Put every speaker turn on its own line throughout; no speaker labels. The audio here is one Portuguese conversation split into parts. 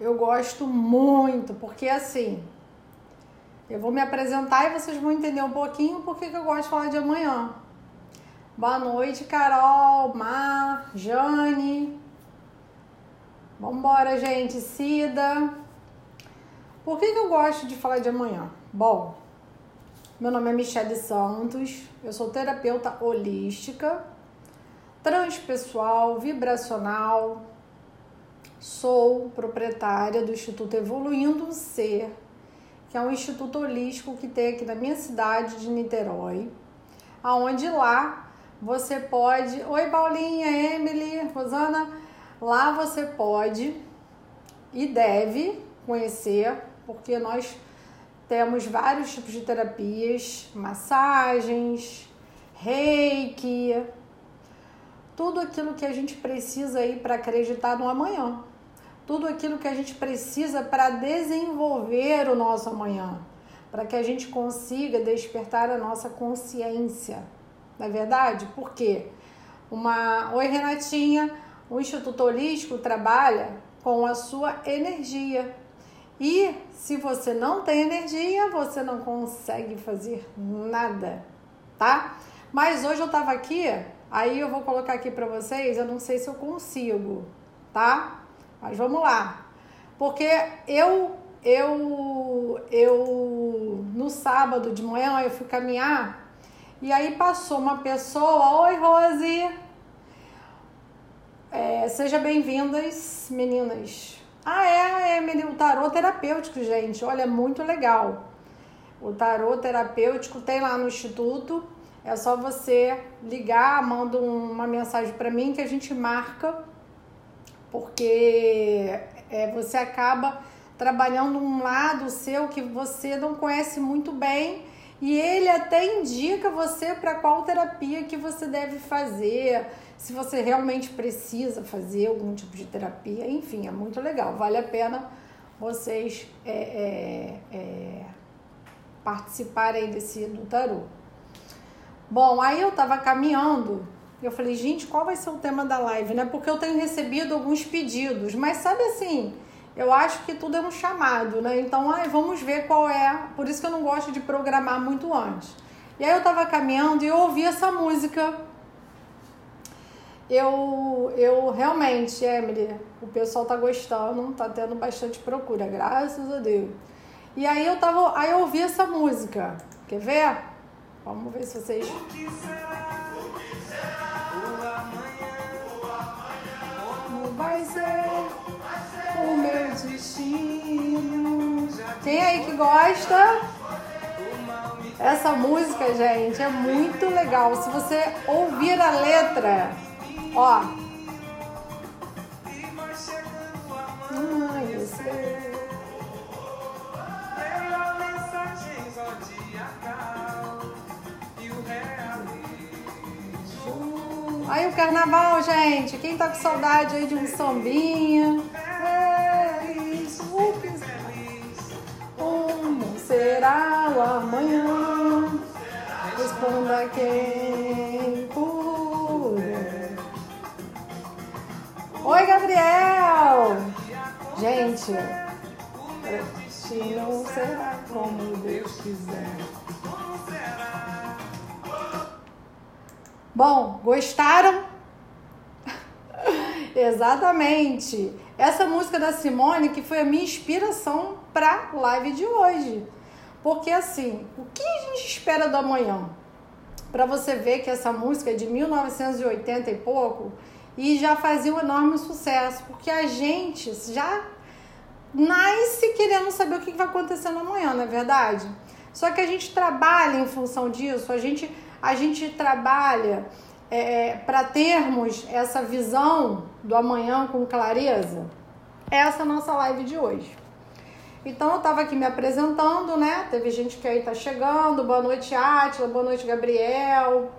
eu gosto muito, porque assim, eu vou me apresentar e vocês vão entender um pouquinho por que eu gosto de falar de amanhã. Boa noite, Carol, Mar, Jane. Vambora, gente, Cida. Por que, que eu gosto de falar de amanhã? Bom, meu nome é Michele Santos, eu sou terapeuta holística, transpessoal, vibracional, sou proprietária do Instituto Evoluindo um Ser, que é um instituto holístico que tem aqui na minha cidade de Niterói, aonde lá você pode, oi Paulinha, Emily, Rosana, lá você pode e deve conhecer, porque nós temos vários tipos de terapias, massagens, reiki, tudo aquilo que a gente precisa aí para acreditar no amanhã. Tudo aquilo que a gente precisa para desenvolver o nosso amanhã, para que a gente consiga despertar a nossa consciência. Não é verdade? Porque uma Oi Renatinha, o Instituto Holístico trabalha com a sua energia. E se você não tem energia, você não consegue fazer nada, tá? Mas hoje eu tava aqui, aí eu vou colocar aqui para vocês, eu não sei se eu consigo, tá? Mas vamos lá. Porque eu eu eu no sábado de manhã eu fui caminhar e aí passou uma pessoa, oi Rose, é, seja bem-vindas, meninas. Ah, é, Emily, o tarô terapêutico, gente. Olha, muito legal. O tarô terapêutico tem lá no Instituto. É só você ligar, manda uma mensagem para mim que a gente marca, porque é, você acaba trabalhando um lado seu que você não conhece muito bem e ele até indica você para qual terapia que você deve fazer se você realmente precisa fazer algum tipo de terapia, enfim, é muito legal, vale a pena vocês é, é, é, participarem desse do tarô. Bom, aí eu tava caminhando, eu falei, gente, qual vai ser o tema da live, né? Porque eu tenho recebido alguns pedidos, mas sabe assim, eu acho que tudo é um chamado, né? Então, ai, vamos ver qual é. Por isso que eu não gosto de programar muito antes. E aí eu tava caminhando e eu ouvi essa música eu, eu realmente, Emily, o pessoal tá gostando, tá tendo bastante procura, graças a Deus. E aí eu tava, aí eu ouvi essa música. Quer ver? Vamos ver se vocês. Vai ser o meu destino? Quem aí que gosta? Essa música, gente, é muito legal. Se você ouvir a letra, Ó. Ai, você. Aí o carnaval, gente. Quem tá com saudade aí de um sambinha? É. Como será o amanhã? Responda quem Oi, Gabriel! Gente, destino será como Deus quiser. Bom, gostaram? Exatamente. Essa música da Simone que foi a minha inspiração para live de hoje. Porque assim, o que a gente espera do amanhã? Para você ver que essa música é de 1980 e pouco e já fazia um enorme sucesso, porque a gente já nasce querendo saber o que vai acontecer no amanhã, não é verdade? Só que a gente trabalha em função disso, a gente, a gente trabalha é, para termos essa visão do amanhã com clareza. Essa é a nossa live de hoje. Então eu estava aqui me apresentando, né? Teve gente que aí tá chegando. Boa noite, Átila. Boa noite, Gabriel.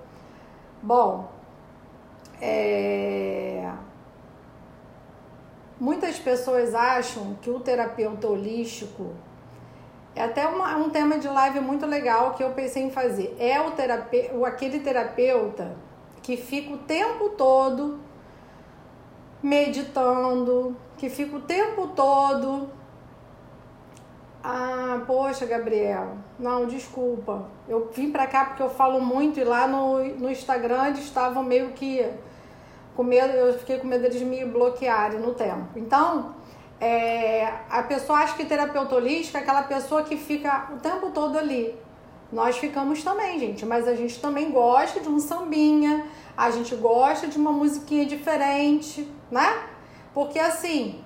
Bom, é... Muitas pessoas acham que o terapeuta holístico é até uma, um tema de live muito legal que eu pensei em fazer. É o terapeuta, aquele terapeuta que fica o tempo todo meditando, que fica o tempo todo. Ah, poxa, Gabriel. Não, desculpa. Eu vim pra cá porque eu falo muito e lá no, no Instagram eles estavam meio que com medo, eu fiquei com medo deles me bloquearem no tempo. Então, é, a pessoa acha que terapeuta holística é aquela pessoa que fica o tempo todo ali. Nós ficamos também, gente, mas a gente também gosta de um sambinha, a gente gosta de uma musiquinha diferente, né? Porque assim,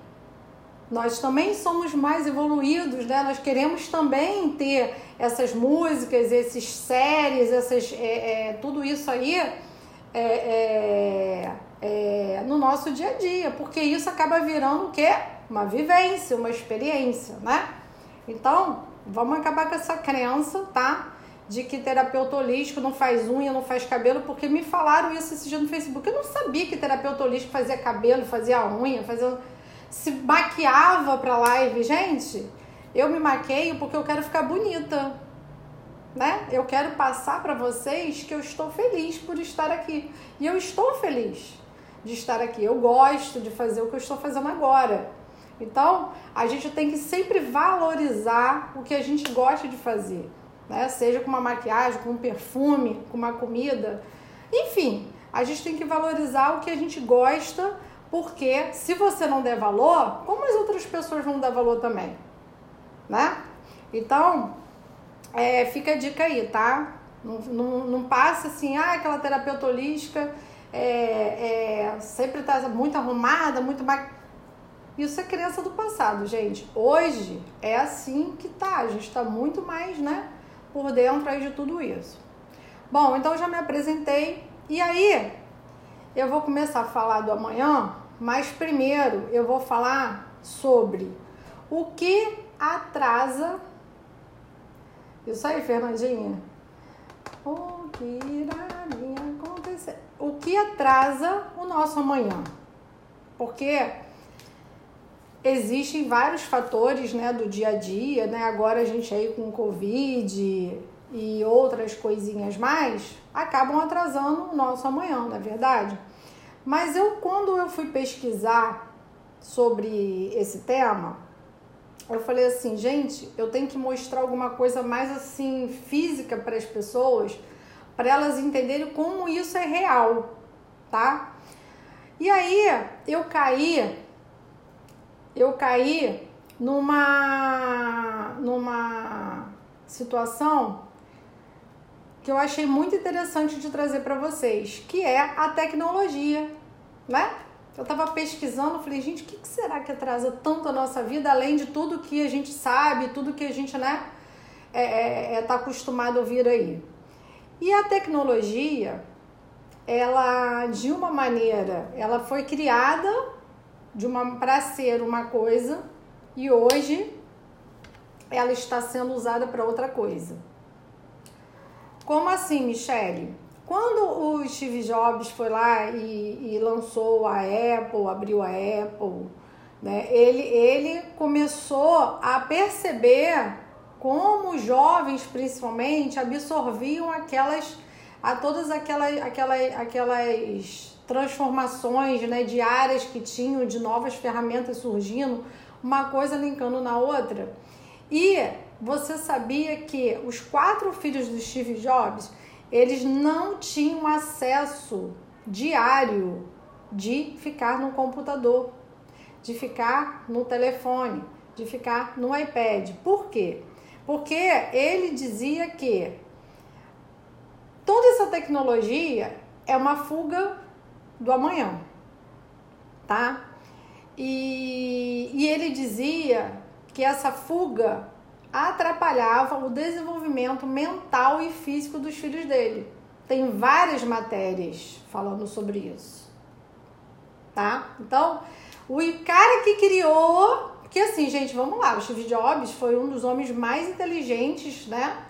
nós também somos mais evoluídos, né? Nós queremos também ter essas músicas, esses séries, essas, é, é, tudo isso aí é, é, é, no nosso dia a dia, porque isso acaba virando o quê? Uma vivência, uma experiência, né? Então, vamos acabar com essa crença, tá? De que terapeuta holístico não faz unha, não faz cabelo, porque me falaram isso esse dia no Facebook. Eu não sabia que terapeuta holístico fazia cabelo, fazia unha, fazia se maquiava pra live. Gente, eu me maqueio porque eu quero ficar bonita, né? Eu quero passar para vocês que eu estou feliz por estar aqui. E eu estou feliz de estar aqui. Eu gosto de fazer o que eu estou fazendo agora. Então, a gente tem que sempre valorizar o que a gente gosta de fazer, né? Seja com uma maquiagem, com um perfume, com uma comida, enfim, a gente tem que valorizar o que a gente gosta porque se você não der valor, como as outras pessoas vão dar valor também? Né? Então, é, fica a dica aí, tá? Não, não, não passa assim, ah, aquela terapeuta holística é, é, sempre tá muito arrumada, muito mais. Isso é crença do passado, gente. Hoje é assim que tá. A gente tá muito mais, né, por dentro aí de tudo isso. Bom, então já me apresentei. E aí, eu vou começar a falar do amanhã, mas primeiro eu vou falar sobre o que atrasa. Isso aí, Fernandinha. O que irá acontecer? O que atrasa o nosso amanhã? Porque existem vários fatores, né, do dia a dia, né? Agora a gente aí com Covid e outras coisinhas mais acabam atrasando o nosso amanhã, não é verdade? Mas eu, quando eu fui pesquisar sobre esse tema, eu falei assim, gente, eu tenho que mostrar alguma coisa mais assim física para as pessoas, para elas entenderem como isso é real, tá? E aí eu caí, eu caí numa numa situação que eu achei muito interessante de trazer para vocês, que é a tecnologia, né? Eu estava pesquisando, falei, gente, o que, será que atrasa tanto a nossa vida, além de tudo que a gente sabe, tudo que a gente, né, é, é, é tá acostumado a ouvir aí. E a tecnologia, ela, de uma maneira, ela foi criada de uma para ser uma coisa e hoje ela está sendo usada para outra coisa. Como assim, Michele? Quando o Steve Jobs foi lá e, e lançou a Apple, abriu a Apple, né, ele, ele começou a perceber como os jovens, principalmente, absorviam aquelas, a todas aquelas, aquelas, aquelas transformações né, diárias que tinham, de novas ferramentas surgindo, uma coisa linkando na outra. E você sabia que os quatro filhos do Steve Jobs, eles não tinham acesso diário de ficar no computador, de ficar no telefone, de ficar no iPad. Por quê? Porque ele dizia que toda essa tecnologia é uma fuga do amanhã, tá? E, e ele dizia que essa fuga atrapalhava o desenvolvimento mental e físico dos filhos dele. Tem várias matérias falando sobre isso. Tá? Então, o cara que criou. Porque assim, gente, vamos lá, o Steve Jobs foi um dos homens mais inteligentes, né?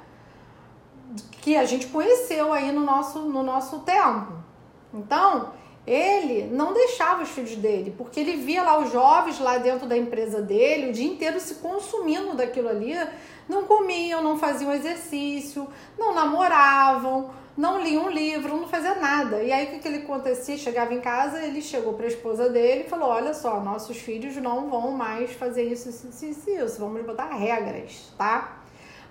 Que a gente conheceu aí no nosso, no nosso tempo. Então, ele não deixava os filhos dele, porque ele via lá os jovens lá dentro da empresa dele o dia inteiro se consumindo daquilo ali, não comiam, não faziam exercício, não namoravam, não lia um livro, não fazia nada. E aí o que, que ele acontecia? Chegava em casa, ele chegou para a esposa dele e falou: Olha só, nossos filhos não vão mais fazer isso, isso, isso, isso. Vamos botar regras, tá?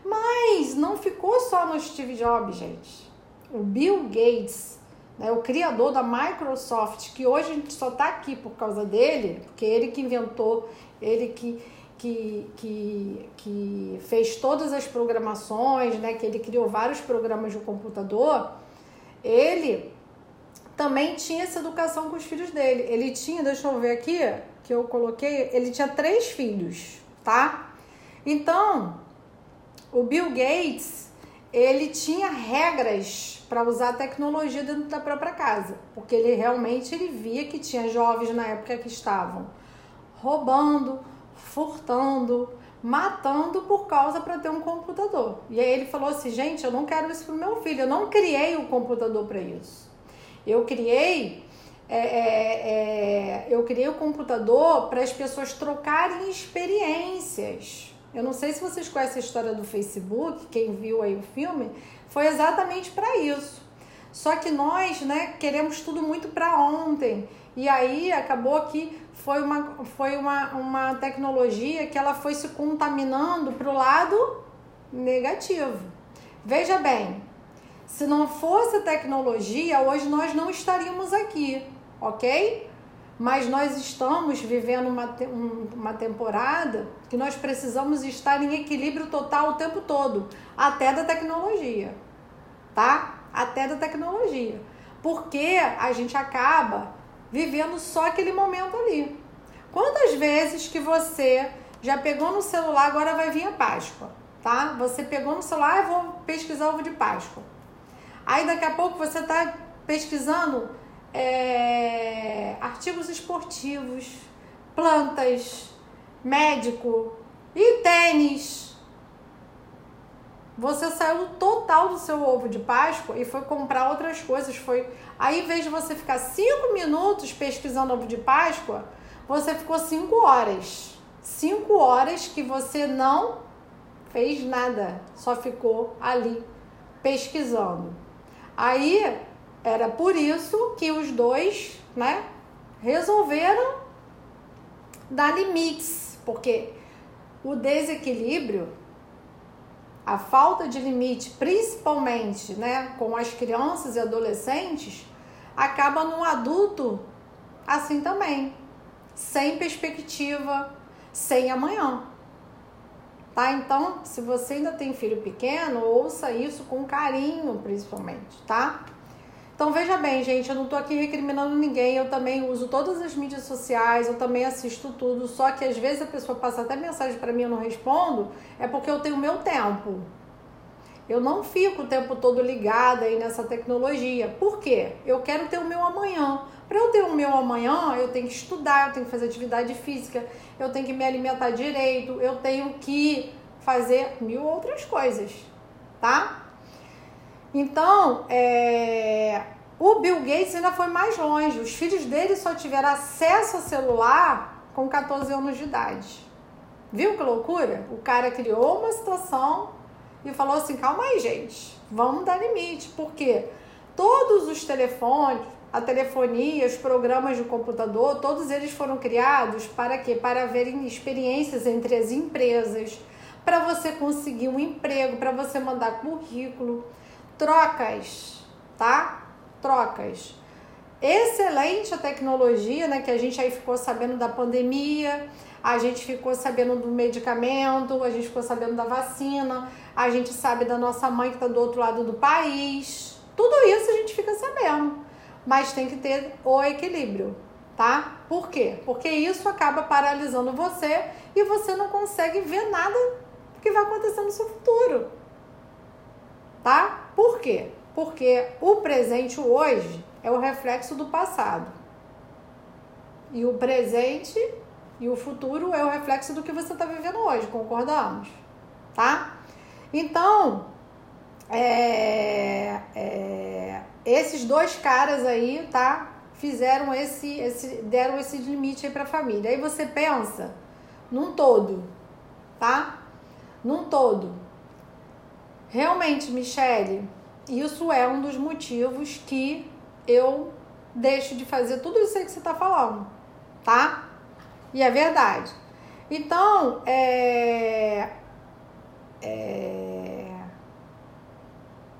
Mas não ficou só no Steve Jobs, gente. O Bill Gates, né, o criador da Microsoft, que hoje a gente só está aqui por causa dele, porque ele que inventou, ele que, que, que, que fez todas as programações, né, que ele criou vários programas de computador, ele também tinha essa educação com os filhos dele. Ele tinha, deixa eu ver aqui, que eu coloquei, ele tinha três filhos, tá? Então, o Bill Gates, ele tinha regras para usar a tecnologia dentro da própria casa, porque ele realmente ele via que tinha jovens na época que estavam roubando, furtando, matando por causa para ter um computador. E aí ele falou assim, gente, eu não quero isso para o meu filho, eu não criei o computador para isso. Eu criei é, é, é, eu criei o computador para as pessoas trocarem experiências. Eu não sei se vocês conhecem a história do Facebook, quem viu aí o filme, foi exatamente para isso. Só que nós, né, queremos tudo muito para ontem. E aí acabou que foi uma, foi uma, uma tecnologia que ela foi se contaminando para o lado negativo. Veja bem, se não fosse tecnologia, hoje nós não estaríamos aqui, ok? Mas nós estamos vivendo uma, uma temporada que nós precisamos estar em equilíbrio total o tempo todo, até da tecnologia, tá? Até da tecnologia. Porque a gente acaba vivendo só aquele momento ali. Quantas vezes que você já pegou no celular, agora vai vir a Páscoa, tá? Você pegou no celular, eu vou pesquisar ovo de Páscoa. Aí daqui a pouco você está pesquisando é, artigos esportivos, plantas, médico e tênis. Você saiu total do seu ovo de Páscoa e foi comprar outras coisas. Foi aí, em vez de você ficar cinco minutos pesquisando ovo de Páscoa, você ficou cinco horas. Cinco horas que você não fez nada, só ficou ali pesquisando. Aí era por isso que os dois, né, resolveram dar limites, porque o desequilíbrio, a falta de limite, principalmente, né, com as crianças e adolescentes, acaba num adulto assim também, sem perspectiva, sem amanhã. Tá? Então, se você ainda tem filho pequeno, ouça isso com carinho, principalmente, tá? Então veja bem, gente, eu não tô aqui recriminando ninguém, eu também uso todas as mídias sociais, eu também assisto tudo, só que às vezes a pessoa passa até mensagem para mim e eu não respondo, é porque eu tenho meu tempo. Eu não fico o tempo todo ligada aí nessa tecnologia. Por quê? Eu quero ter o meu amanhã. Para eu ter o meu amanhã, eu tenho que estudar, eu tenho que fazer atividade física, eu tenho que me alimentar direito, eu tenho que fazer mil outras coisas, tá? Então, é, o Bill Gates ainda foi mais longe. Os filhos dele só tiveram acesso ao celular com 14 anos de idade. Viu que loucura? O cara criou uma situação e falou assim: calma aí, gente, vamos dar limite. Porque todos os telefones, a telefonia, os programas de computador, todos eles foram criados para quê? Para haverem experiências entre as empresas, para você conseguir um emprego, para você mandar currículo trocas, tá? Trocas. Excelente a tecnologia, né? Que a gente aí ficou sabendo da pandemia, a gente ficou sabendo do medicamento, a gente ficou sabendo da vacina, a gente sabe da nossa mãe que está do outro lado do país. Tudo isso a gente fica sabendo. Mas tem que ter o equilíbrio, tá? Por quê? Porque isso acaba paralisando você e você não consegue ver nada que vai acontecer no seu futuro. Tá? Por quê? Porque o presente hoje é o reflexo do passado. E o presente e o futuro é o reflexo do que você está vivendo hoje, concordamos? Tá? Então, é, é, esses dois caras aí, tá? Fizeram esse, esse deram esse limite aí para a família. Aí você pensa num todo, tá? Num todo. Realmente, Michele, isso é um dos motivos que eu deixo de fazer tudo isso aí que você está falando, tá? E é verdade. Então, é, é,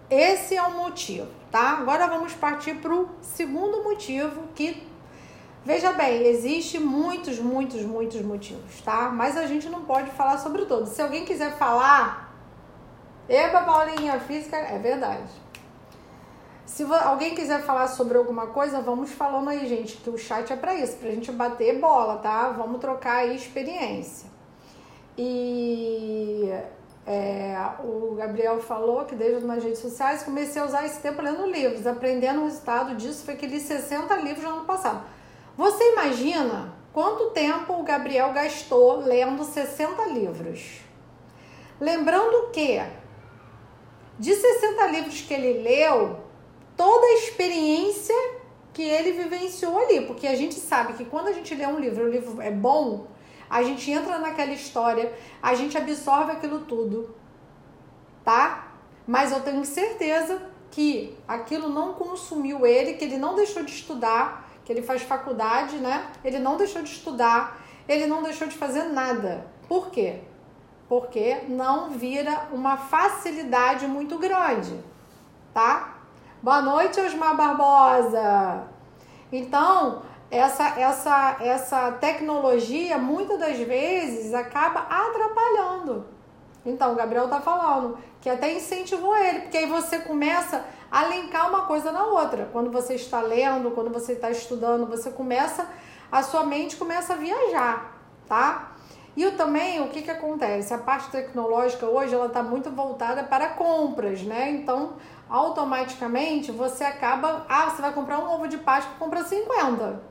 esse é o motivo, tá? Agora vamos partir para o segundo motivo que Veja bem, existe muitos, muitos, muitos motivos, tá? Mas a gente não pode falar sobre todos. Se alguém quiser falar, Eba, Paulinha, física, é verdade. Se alguém quiser falar sobre alguma coisa, vamos falando aí, gente, que o chat é para isso, pra gente bater bola, tá? Vamos trocar aí experiência. E é, o Gabriel falou que desde nas redes sociais comecei a usar esse tempo lendo livros. Aprendendo o resultado disso foi que li 60 livros no ano passado. Você imagina quanto tempo o Gabriel gastou lendo 60 livros? Lembrando que de 60 livros que ele leu, toda a experiência que ele vivenciou ali, porque a gente sabe que quando a gente lê um livro, o livro é bom, a gente entra naquela história, a gente absorve aquilo tudo, tá? Mas eu tenho certeza que aquilo não consumiu ele, que ele não deixou de estudar, que ele faz faculdade, né? Ele não deixou de estudar, ele não deixou de fazer nada. Por quê? Porque não vira uma facilidade muito grande, tá? Boa noite, Osmar Barbosa. Então, essa essa essa tecnologia muitas das vezes acaba atrapalhando. Então, o Gabriel tá falando que até incentivou ele, porque aí você começa a linkar uma coisa na outra. Quando você está lendo, quando você está estudando, você começa, a sua mente começa a viajar, tá? E também, o que que acontece? A parte tecnológica hoje, ela está muito voltada para compras, né? Então, automaticamente, você acaba... Ah, você vai comprar um ovo de Páscoa, compra 50.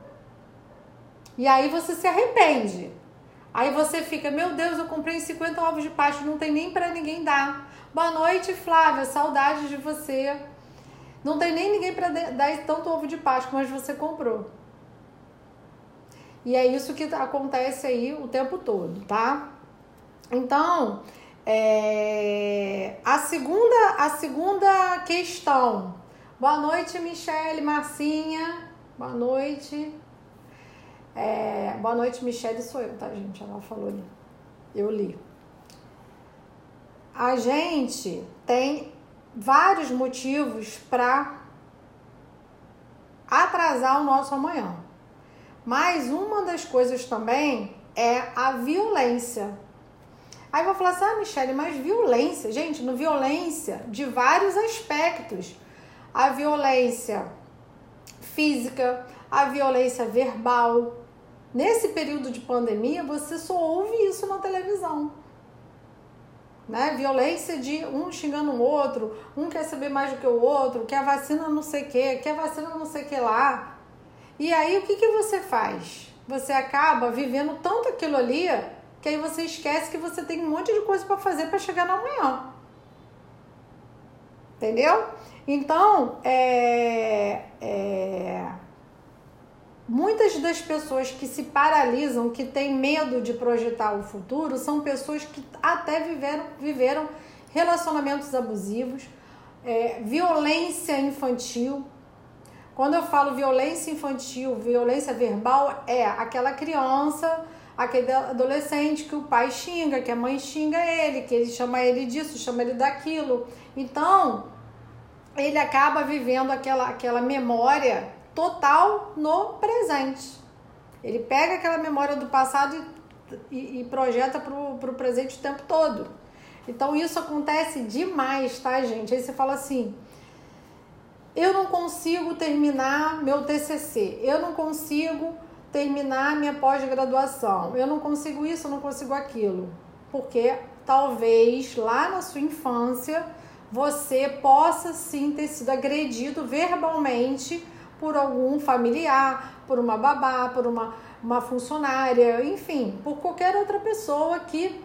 E aí você se arrepende. Aí você fica, meu Deus, eu comprei 50 ovos de Páscoa, não tem nem para ninguém dar. Boa noite, Flávia, saudades de você. Não tem nem ninguém para dar tanto ovo de Páscoa, mas você comprou. E é isso que acontece aí o tempo todo, tá? Então, é... a segunda a segunda questão. Boa noite, Michele, Marcinha. Boa noite. É... Boa noite, Michele, sou eu, tá, gente? Ela falou ali. Eu li. A gente tem vários motivos para atrasar o nosso amanhã. Mas uma das coisas também é a violência. Aí vou falar assim, ah, Michelle, mas violência, gente, no violência de vários aspectos. A violência física, a violência verbal. Nesse período de pandemia, você só ouve isso na televisão né? Violência de um xingando o outro, um quer saber mais do que o outro, quer vacina não sei o que, quer vacina não sei o que lá. E aí o que, que você faz? Você acaba vivendo tanto aquilo ali que aí você esquece que você tem um monte de coisa para fazer para chegar na manhã. Entendeu? Então, é, é Muitas das pessoas que se paralisam, que têm medo de projetar o futuro, são pessoas que até viveram, viveram relacionamentos abusivos, é, violência infantil. Quando eu falo violência infantil, violência verbal, é aquela criança, aquele adolescente que o pai xinga, que a mãe xinga ele, que ele chama ele disso, chama ele daquilo. Então, ele acaba vivendo aquela, aquela memória total no presente. Ele pega aquela memória do passado e, e, e projeta para o presente o tempo todo. Então isso acontece demais, tá, gente? Aí você fala assim: eu não consigo terminar meu TCC, eu não consigo terminar minha pós-graduação, eu não consigo isso, eu não consigo aquilo. Porque talvez lá na sua infância você possa sim ter sido agredido verbalmente por algum familiar, por uma babá, por uma, uma funcionária, enfim, por qualquer outra pessoa que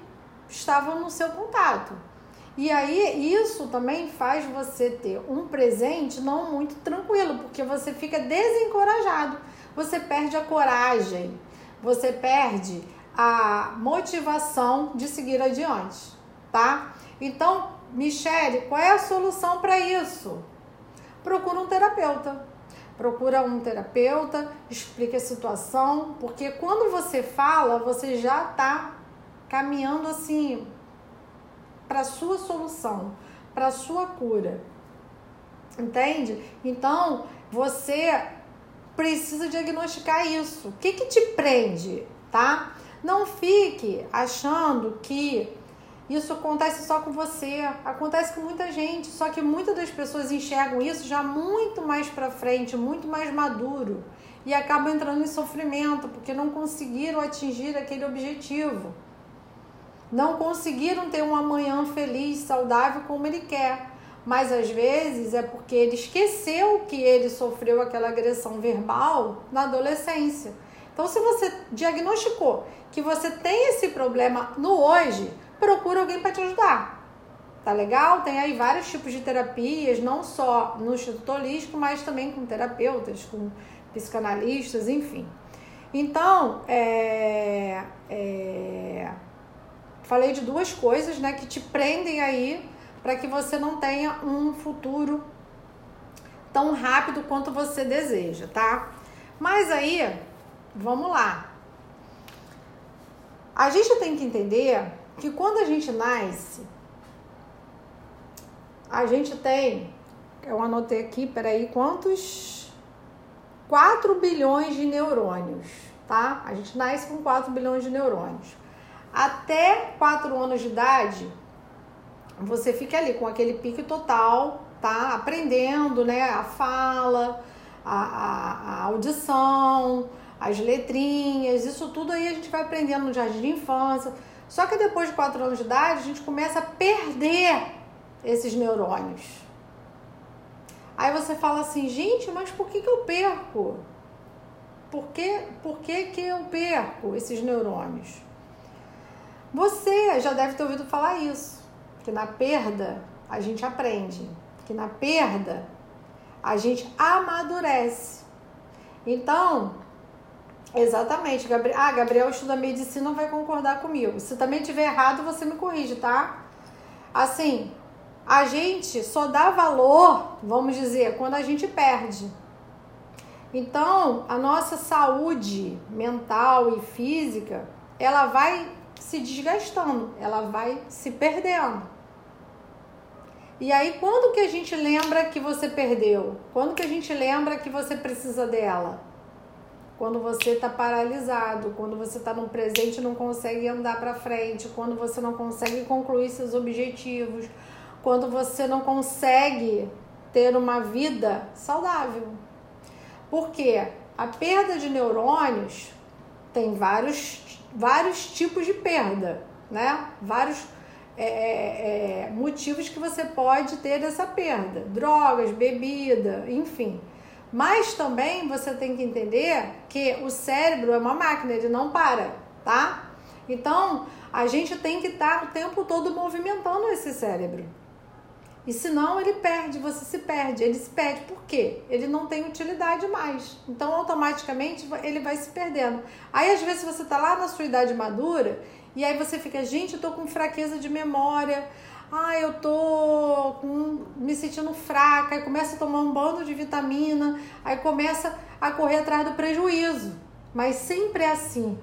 estava no seu contato. E aí isso também faz você ter um presente não muito tranquilo, porque você fica desencorajado, você perde a coragem, você perde a motivação de seguir adiante, tá? Então, Michele, qual é a solução para isso? Procura um terapeuta. Procura um terapeuta, explique a situação, porque quando você fala, você já está caminhando assim para sua solução, para sua cura. Entende? Então, você precisa diagnosticar isso. O que que te prende, tá? Não fique achando que isso acontece só com você, acontece com muita gente, só que muitas das pessoas enxergam isso já muito mais para frente, muito mais maduro e acabam entrando em sofrimento porque não conseguiram atingir aquele objetivo. Não conseguiram ter um amanhã feliz, saudável como ele quer. Mas às vezes é porque ele esqueceu que ele sofreu aquela agressão verbal na adolescência. Então, se você diagnosticou que você tem esse problema no hoje, procura alguém para te ajudar. Tá legal? Tem aí vários tipos de terapias, não só no Instituto Holístico, mas também com terapeutas, com psicanalistas, enfim. Então, é, é, falei de duas coisas né, que te prendem aí para que você não tenha um futuro tão rápido quanto você deseja, tá? Mas aí, vamos lá. A gente tem que entender que quando a gente nasce, a gente tem, eu anotei aqui, peraí, quantos? 4 bilhões de neurônios, tá? A gente nasce com 4 bilhões de neurônios. Até 4 anos de idade, você fica ali com aquele pique total, tá? Aprendendo, né? A fala, a, a, a audição, as letrinhas, isso tudo aí a gente vai aprendendo no jardim de infância. Só que depois de 4 anos de idade, a gente começa a perder esses neurônios. Aí você fala assim, gente, mas por que, que eu perco? Por que, por que, que eu perco esses neurônios? Você já deve ter ouvido falar isso, que na perda a gente aprende, que na perda a gente amadurece. Então, Exatamente, Gabriel. Ah, Gabriel estuda medicina, não vai concordar comigo. Se também tiver errado, você me corrige, tá? Assim, a gente só dá valor, vamos dizer, quando a gente perde. Então, a nossa saúde mental e física, ela vai se desgastando, ela vai se perdendo. E aí, quando que a gente lembra que você perdeu? Quando que a gente lembra que você precisa dela? quando você está paralisado, quando você está no presente e não consegue andar para frente, quando você não consegue concluir seus objetivos, quando você não consegue ter uma vida saudável. Porque a perda de neurônios tem vários, vários tipos de perda, né? Vários é, é, é motivos que você pode ter dessa perda: drogas, bebida, enfim. Mas também você tem que entender que o cérebro é uma máquina, ele não para, tá? Então, a gente tem que estar o tempo todo movimentando esse cérebro. E senão ele perde, você se perde, ele se perde. Por quê? Ele não tem utilidade mais. Então, automaticamente, ele vai se perdendo. Aí, às vezes, você tá lá na sua idade madura e aí você fica, gente, eu tô com fraqueza de memória ah, eu tô com, me sentindo fraca, aí começa a tomar um bando de vitamina, aí começa a correr atrás do prejuízo. Mas sempre é assim,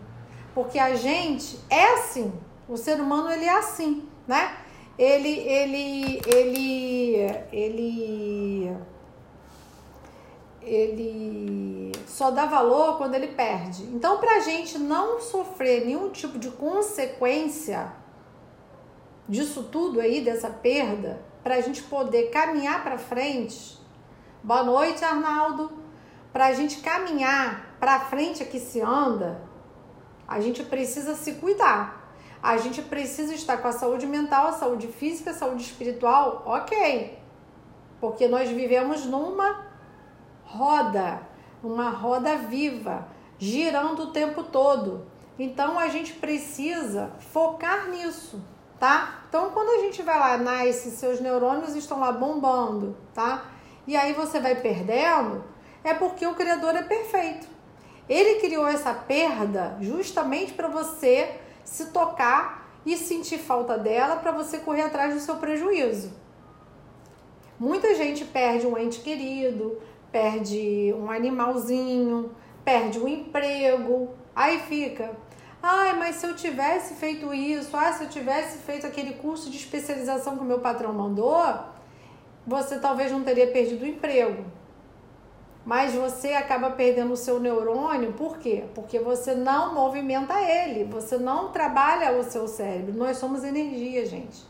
porque a gente é assim, o ser humano ele é assim, né? Ele, ele, ele, ele, ele só dá valor quando ele perde. Então, para a gente não sofrer nenhum tipo de consequência disso tudo aí, dessa perda, para a gente poder caminhar para frente. Boa noite, Arnaldo. Para a gente caminhar para frente aqui se anda, a gente precisa se cuidar. A gente precisa estar com a saúde mental, a saúde física, a saúde espiritual, ok. Porque nós vivemos numa roda, uma roda viva, girando o tempo todo. Então a gente precisa focar nisso tá? Então, quando a gente vai lá, nasce, seus neurônios estão lá bombando, tá? E aí você vai perdendo, é porque o Criador é perfeito. Ele criou essa perda justamente para você se tocar e sentir falta dela para você correr atrás do seu prejuízo. Muita gente perde um ente querido, perde um animalzinho, perde um emprego, aí fica, ai, mas se eu tivesse feito isso, ah, se eu tivesse feito aquele curso de especialização que o meu patrão mandou, você talvez não teria perdido o emprego. Mas você acaba perdendo o seu neurônio, por quê? Porque você não movimenta ele, você não trabalha o seu cérebro. Nós somos energia, gente.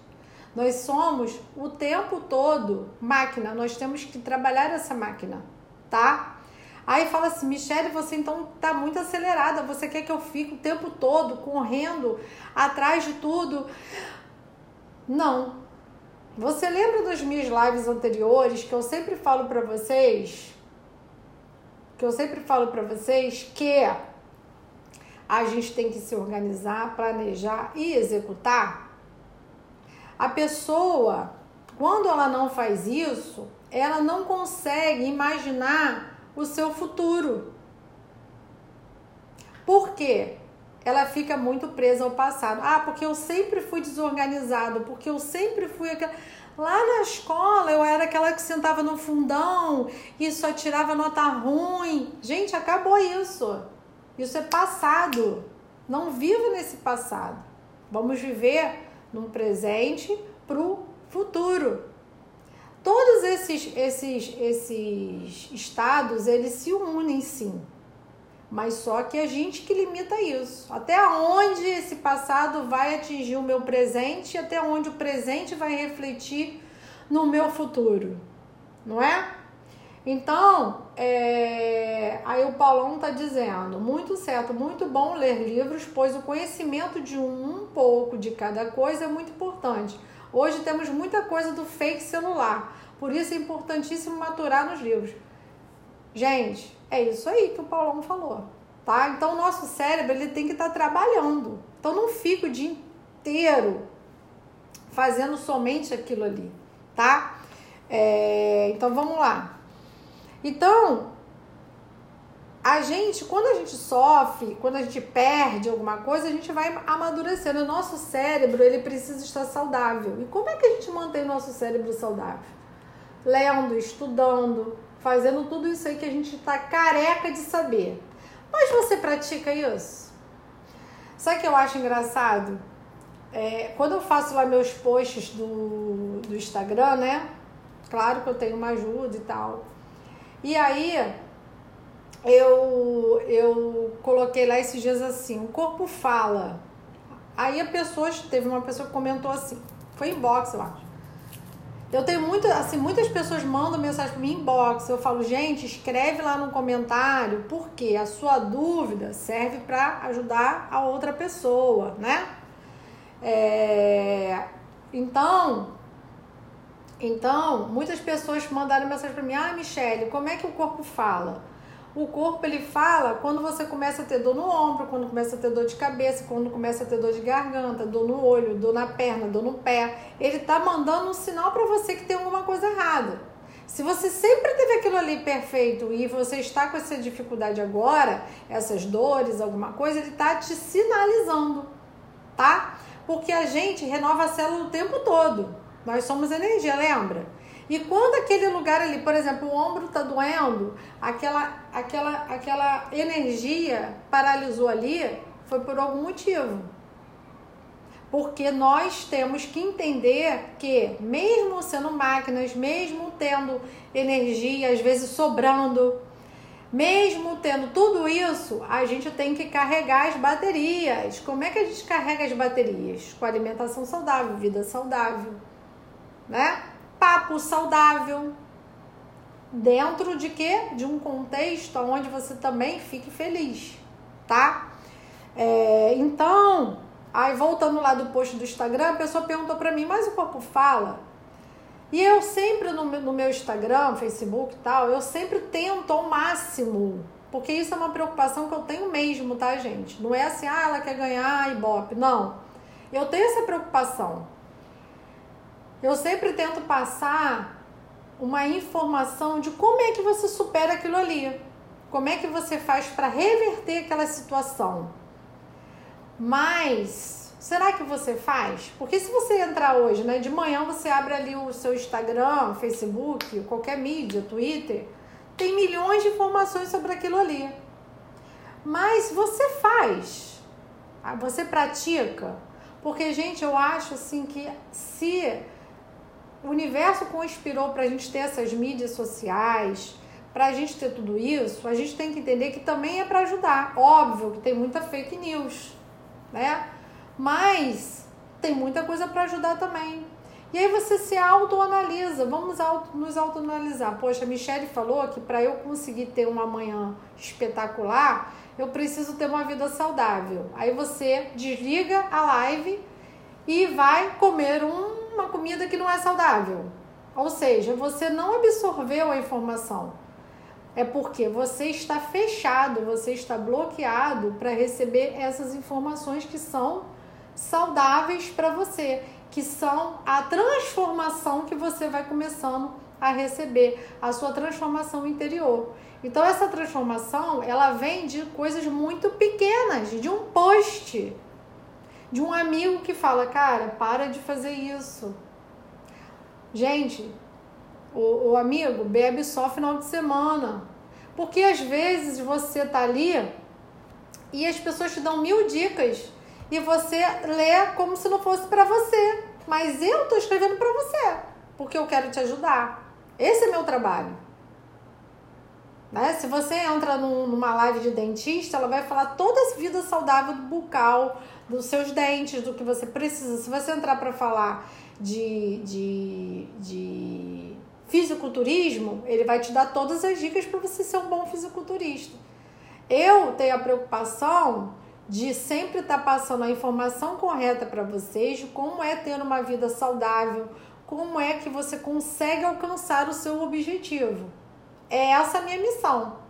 Nós somos o tempo todo máquina, nós temos que trabalhar essa máquina, tá? Aí fala assim, Michelle, você então tá muito acelerada, você quer que eu fique o tempo todo correndo atrás de tudo? Não, você lembra das minhas lives anteriores que eu sempre falo para vocês? Que eu sempre falo para vocês que a gente tem que se organizar, planejar e executar? A pessoa, quando ela não faz isso, ela não consegue imaginar o seu futuro. Por quê? ela fica muito presa ao passado. Ah, porque eu sempre fui desorganizado, porque eu sempre fui aquela. Lá na escola eu era aquela que sentava no fundão e só tirava nota ruim. Gente, acabou isso. Isso é passado. Não viva nesse passado. Vamos viver no presente pro futuro. Todos esses esses esses estados, eles se unem sim. Mas só que a gente que limita isso. Até onde esse passado vai atingir o meu presente e até onde o presente vai refletir no meu futuro. Não é? Então, é... aí o Paulão está dizendo, muito certo, muito bom ler livros, pois o conhecimento de um, um pouco de cada coisa é muito importante. Hoje temos muita coisa do fake celular, por isso é importantíssimo maturar nos livros. Gente, é isso aí que o Paulão falou, tá? Então o nosso cérebro ele tem que estar tá trabalhando. Então não fica o dia inteiro fazendo somente aquilo ali, tá? É, então vamos lá. Então a gente, quando a gente sofre, quando a gente perde alguma coisa, a gente vai amadurecendo. O nosso cérebro ele precisa estar saudável. E como é que a gente mantém o nosso cérebro saudável? Lendo, estudando, fazendo tudo isso aí que a gente está careca de saber. Mas você pratica isso? Sabe o que eu acho engraçado? É, quando eu faço lá meus posts do, do Instagram, né? Claro que eu tenho uma ajuda e tal. E aí eu, eu coloquei lá esses dias assim, o corpo fala. Aí a pessoa, teve uma pessoa que comentou assim, foi inbox, eu acho. Eu tenho muito, assim, muitas pessoas mandam mensagem para mim inbox. Eu falo, gente, escreve lá no comentário, porque a sua dúvida serve para ajudar a outra pessoa, né? É, então, então, muitas pessoas mandaram mensagem para mim: "Ah, Michelle, como é que o corpo fala?" O corpo ele fala quando você começa a ter dor no ombro, quando começa a ter dor de cabeça, quando começa a ter dor de garganta, dor no olho, dor na perna, dor no pé. Ele tá mandando um sinal para você que tem alguma coisa errada. Se você sempre teve aquilo ali perfeito e você está com essa dificuldade agora, essas dores, alguma coisa, ele tá te sinalizando, tá? Porque a gente renova a célula o tempo todo. Nós somos energia, lembra? E quando aquele lugar ali, por exemplo, o ombro está doendo, aquela, aquela, aquela energia paralisou ali, foi por algum motivo. Porque nós temos que entender que, mesmo sendo máquinas, mesmo tendo energia, às vezes sobrando, mesmo tendo tudo isso, a gente tem que carregar as baterias. Como é que a gente carrega as baterias? Com alimentação saudável, vida saudável, né? Papo saudável. Dentro de quê? De um contexto onde você também fique feliz, tá? É, então, aí voltando lá do post do Instagram, a pessoa perguntou para mim, mas o corpo fala? E eu sempre no meu, no meu Instagram, Facebook e tal, eu sempre tento ao máximo, porque isso é uma preocupação que eu tenho mesmo, tá, gente? Não é assim, ah, ela quer ganhar ibope. Não. Eu tenho essa preocupação. Eu sempre tento passar uma informação de como é que você supera aquilo ali. Como é que você faz para reverter aquela situação. Mas Será que você faz? Porque se você entrar hoje, né, de manhã você abre ali o seu Instagram, Facebook, qualquer mídia, Twitter, tem milhões de informações sobre aquilo ali. Mas você faz, ah, você pratica, porque gente, eu acho assim que se o universo conspirou para a gente ter essas mídias sociais, para a gente ter tudo isso, a gente tem que entender que também é para ajudar. Óbvio que tem muita fake news, né? Mas tem muita coisa para ajudar também. E aí você se autoanalisa, vamos auto, nos autoanalisar. Poxa, a Michelle falou que para eu conseguir ter uma manhã espetacular, eu preciso ter uma vida saudável. Aí você desliga a live e vai comer um, uma comida que não é saudável. Ou seja, você não absorveu a informação é porque você está fechado, você está bloqueado para receber essas informações que são saudáveis para você, que são a transformação que você vai começando a receber, a sua transformação interior. Então essa transformação, ela vem de coisas muito pequenas, de um post, de um amigo que fala, cara, para de fazer isso. Gente, o, o amigo bebe só final de semana. Porque às vezes você tá ali e as pessoas te dão mil dicas e você lê como se não fosse para você. Mas eu tô escrevendo para você, porque eu quero te ajudar. Esse é meu trabalho. Né? Se você entra num, numa live de dentista, ela vai falar toda a vida saudável do bucal, dos seus dentes, do que você precisa. Se você entrar para falar de, de, de fisiculturismo, ele vai te dar todas as dicas para você ser um bom fisiculturista. Eu tenho a preocupação de sempre estar tá passando a informação correta para vocês, de como é ter uma vida saudável, como é que você consegue alcançar o seu objetivo. É essa a minha missão.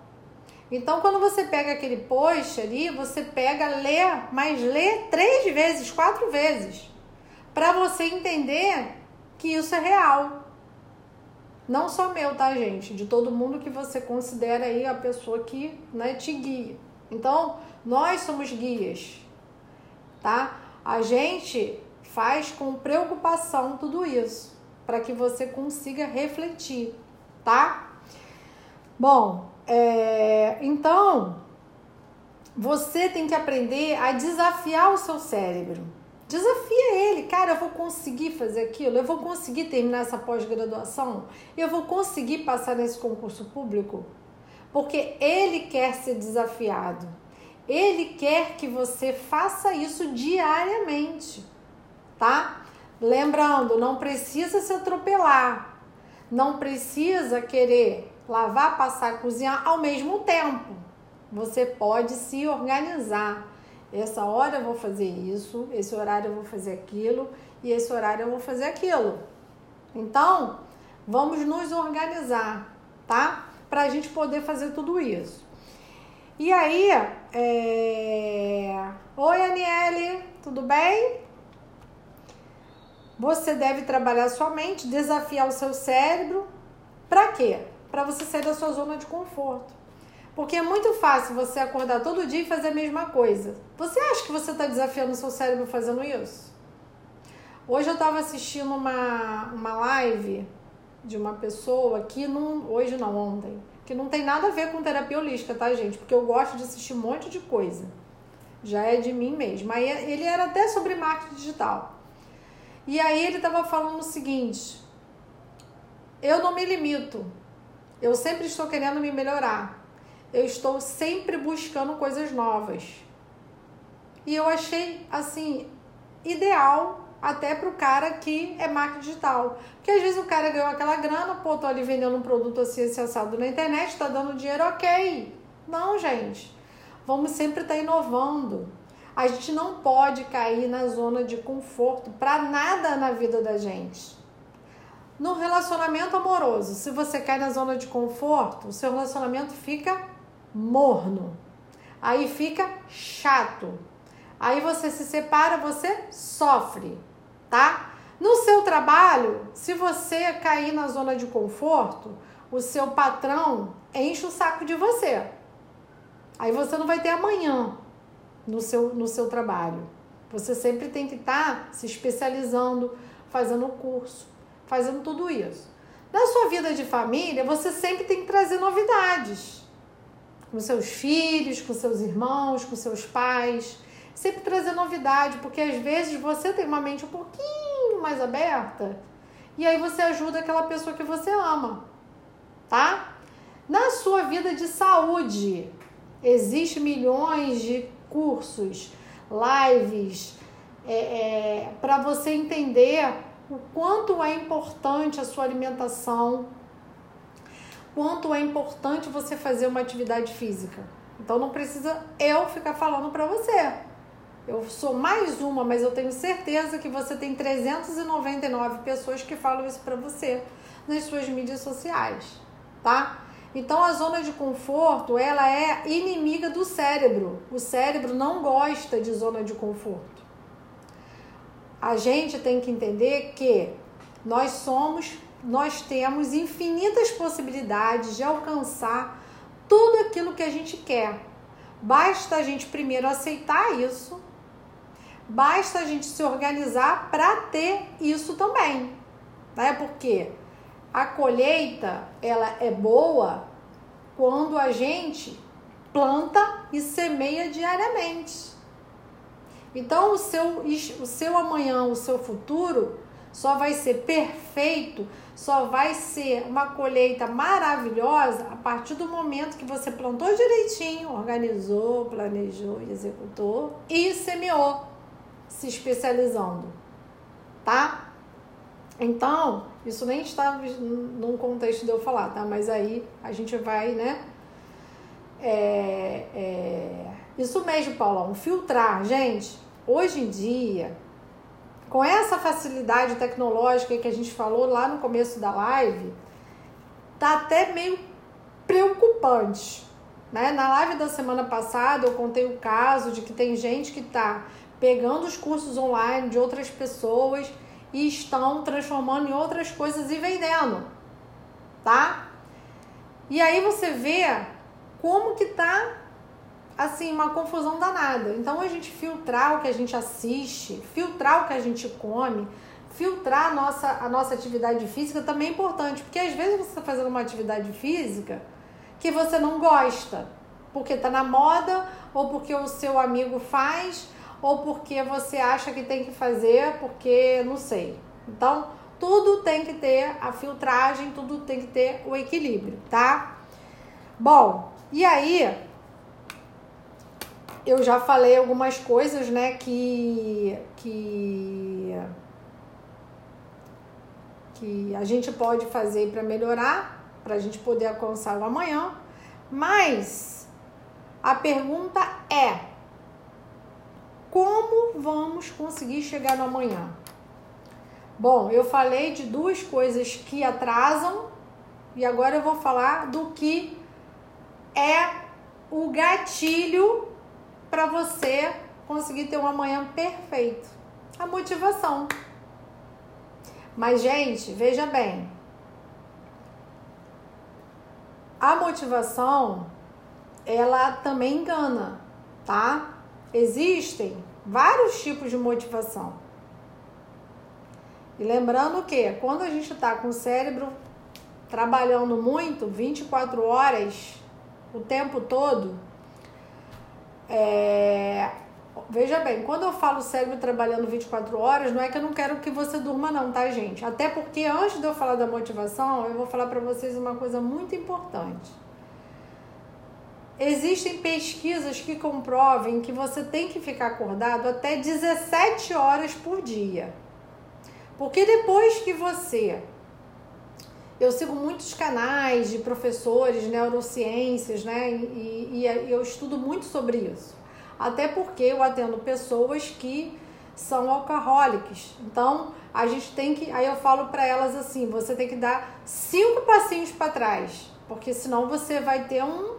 Então, quando você pega aquele post ali, você pega, lê, mas lê três vezes, quatro vezes, para você entender que isso é real. Não só meu, tá, gente? De todo mundo que você considera aí a pessoa que né, te guia. Então, nós somos guias, tá? A gente faz com preocupação tudo isso, para que você consiga refletir, tá? Bom, é, então, você tem que aprender a desafiar o seu cérebro. Desafia ele, cara, eu vou conseguir fazer aquilo, eu vou conseguir terminar essa pós-graduação, eu vou conseguir passar nesse concurso público, porque ele quer ser desafiado. Ele quer que você faça isso diariamente, tá? Lembrando, não precisa se atropelar, não precisa querer lavar, passar, cozinhar ao mesmo tempo. Você pode se organizar essa hora eu vou fazer isso, esse horário eu vou fazer aquilo e esse horário eu vou fazer aquilo. Então, vamos nos organizar, tá? Para a gente poder fazer tudo isso. E aí, é... oi Aniele, tudo bem? Você deve trabalhar sua mente, desafiar o seu cérebro. Para quê? Para você sair da sua zona de conforto. Porque é muito fácil você acordar todo dia e fazer a mesma coisa. Você acha que você está desafiando o seu cérebro fazendo isso? Hoje eu estava assistindo uma, uma live de uma pessoa que não. Hoje não, ontem. Que não tem nada a ver com terapia holística, tá, gente? Porque eu gosto de assistir um monte de coisa. Já é de mim mesmo. Aí ele era até sobre marketing digital. E aí ele estava falando o seguinte: eu não me limito. Eu sempre estou querendo me melhorar eu estou sempre buscando coisas novas. E eu achei assim ideal até para o cara que é marketing digital. Porque às vezes o cara ganhou aquela grana, pô, tô ali vendendo um produto assim, esse assado na internet, tá dando dinheiro, ok. Não, gente. Vamos sempre estar tá inovando. A gente não pode cair na zona de conforto para nada na vida da gente. No relacionamento amoroso, se você cai na zona de conforto, o seu relacionamento fica morno. Aí fica chato. Aí você se separa, você sofre, tá? No seu trabalho, se você cair na zona de conforto, o seu patrão enche o saco de você. Aí você não vai ter amanhã no seu, no seu trabalho, Você sempre tem que estar tá se especializando, fazendo curso, fazendo tudo isso. Na sua vida de família, você sempre tem que trazer novidades. Com seus filhos, com seus irmãos, com seus pais. Sempre trazer novidade, porque às vezes você tem uma mente um pouquinho mais aberta e aí você ajuda aquela pessoa que você ama, tá? Na sua vida de saúde, existem milhões de cursos, lives, é, é, para você entender o quanto é importante a sua alimentação, quanto é importante você fazer uma atividade física. Então não precisa eu ficar falando para você. Eu sou mais uma, mas eu tenho certeza que você tem 399 pessoas que falam isso para você nas suas mídias sociais, tá? Então a zona de conforto, ela é inimiga do cérebro. O cérebro não gosta de zona de conforto. A gente tem que entender que nós somos, nós temos infinitas possibilidades de alcançar tudo aquilo que a gente quer. Basta a gente primeiro aceitar isso, basta a gente se organizar para ter isso também, né? Porque a colheita ela é boa quando a gente planta e semeia diariamente. Então o seu, o seu amanhã, o seu futuro só vai ser perfeito, só vai ser uma colheita maravilhosa a partir do momento que você plantou direitinho, organizou, planejou, executou e semeou, se especializando, tá? Então, isso nem está num contexto de eu falar, tá? Mas aí a gente vai, né? É, é... Isso mesmo, Paulão, filtrar. Gente, hoje em dia, com essa facilidade tecnológica que a gente falou lá no começo da live, tá até meio preocupante. Né? Na live da semana passada eu contei o caso de que tem gente que tá pegando os cursos online de outras pessoas e estão transformando em outras coisas e vendendo, tá? E aí você vê como que tá assim uma confusão danada. Então a gente filtrar o que a gente assiste, filtrar o que a gente come, filtrar a nossa, a nossa atividade física também é importante, porque às vezes você está fazendo uma atividade física que você não gosta, porque está na moda ou porque o seu amigo faz ou porque você acha que tem que fazer porque não sei. Então, tudo tem que ter a filtragem, tudo tem que ter o equilíbrio, tá? Bom, e aí eu já falei algumas coisas, né, que que que a gente pode fazer para melhorar, para a gente poder alcançar o amanhã. Mas a pergunta é: como vamos conseguir chegar no amanhã? Bom, eu falei de duas coisas que atrasam e agora eu vou falar do que é o gatilho para você conseguir ter um amanhã perfeito. A motivação. Mas, gente, veja bem. A motivação, ela também engana, tá? Existem vários tipos de motivação. E lembrando que quando a gente está com o cérebro trabalhando muito, 24 horas, o tempo todo, é... veja bem, quando eu falo cérebro trabalhando 24 horas, não é que eu não quero que você durma, não, tá, gente? Até porque antes de eu falar da motivação, eu vou falar para vocês uma coisa muito importante. Existem pesquisas que comprovem que você tem que ficar acordado até 17 horas por dia. Porque depois que você. Eu sigo muitos canais de professores, neurociências, né? E, e, e eu estudo muito sobre isso. Até porque eu atendo pessoas que são alcoólicas. Então, a gente tem que. Aí eu falo para elas assim: você tem que dar cinco passinhos para trás, porque senão você vai ter um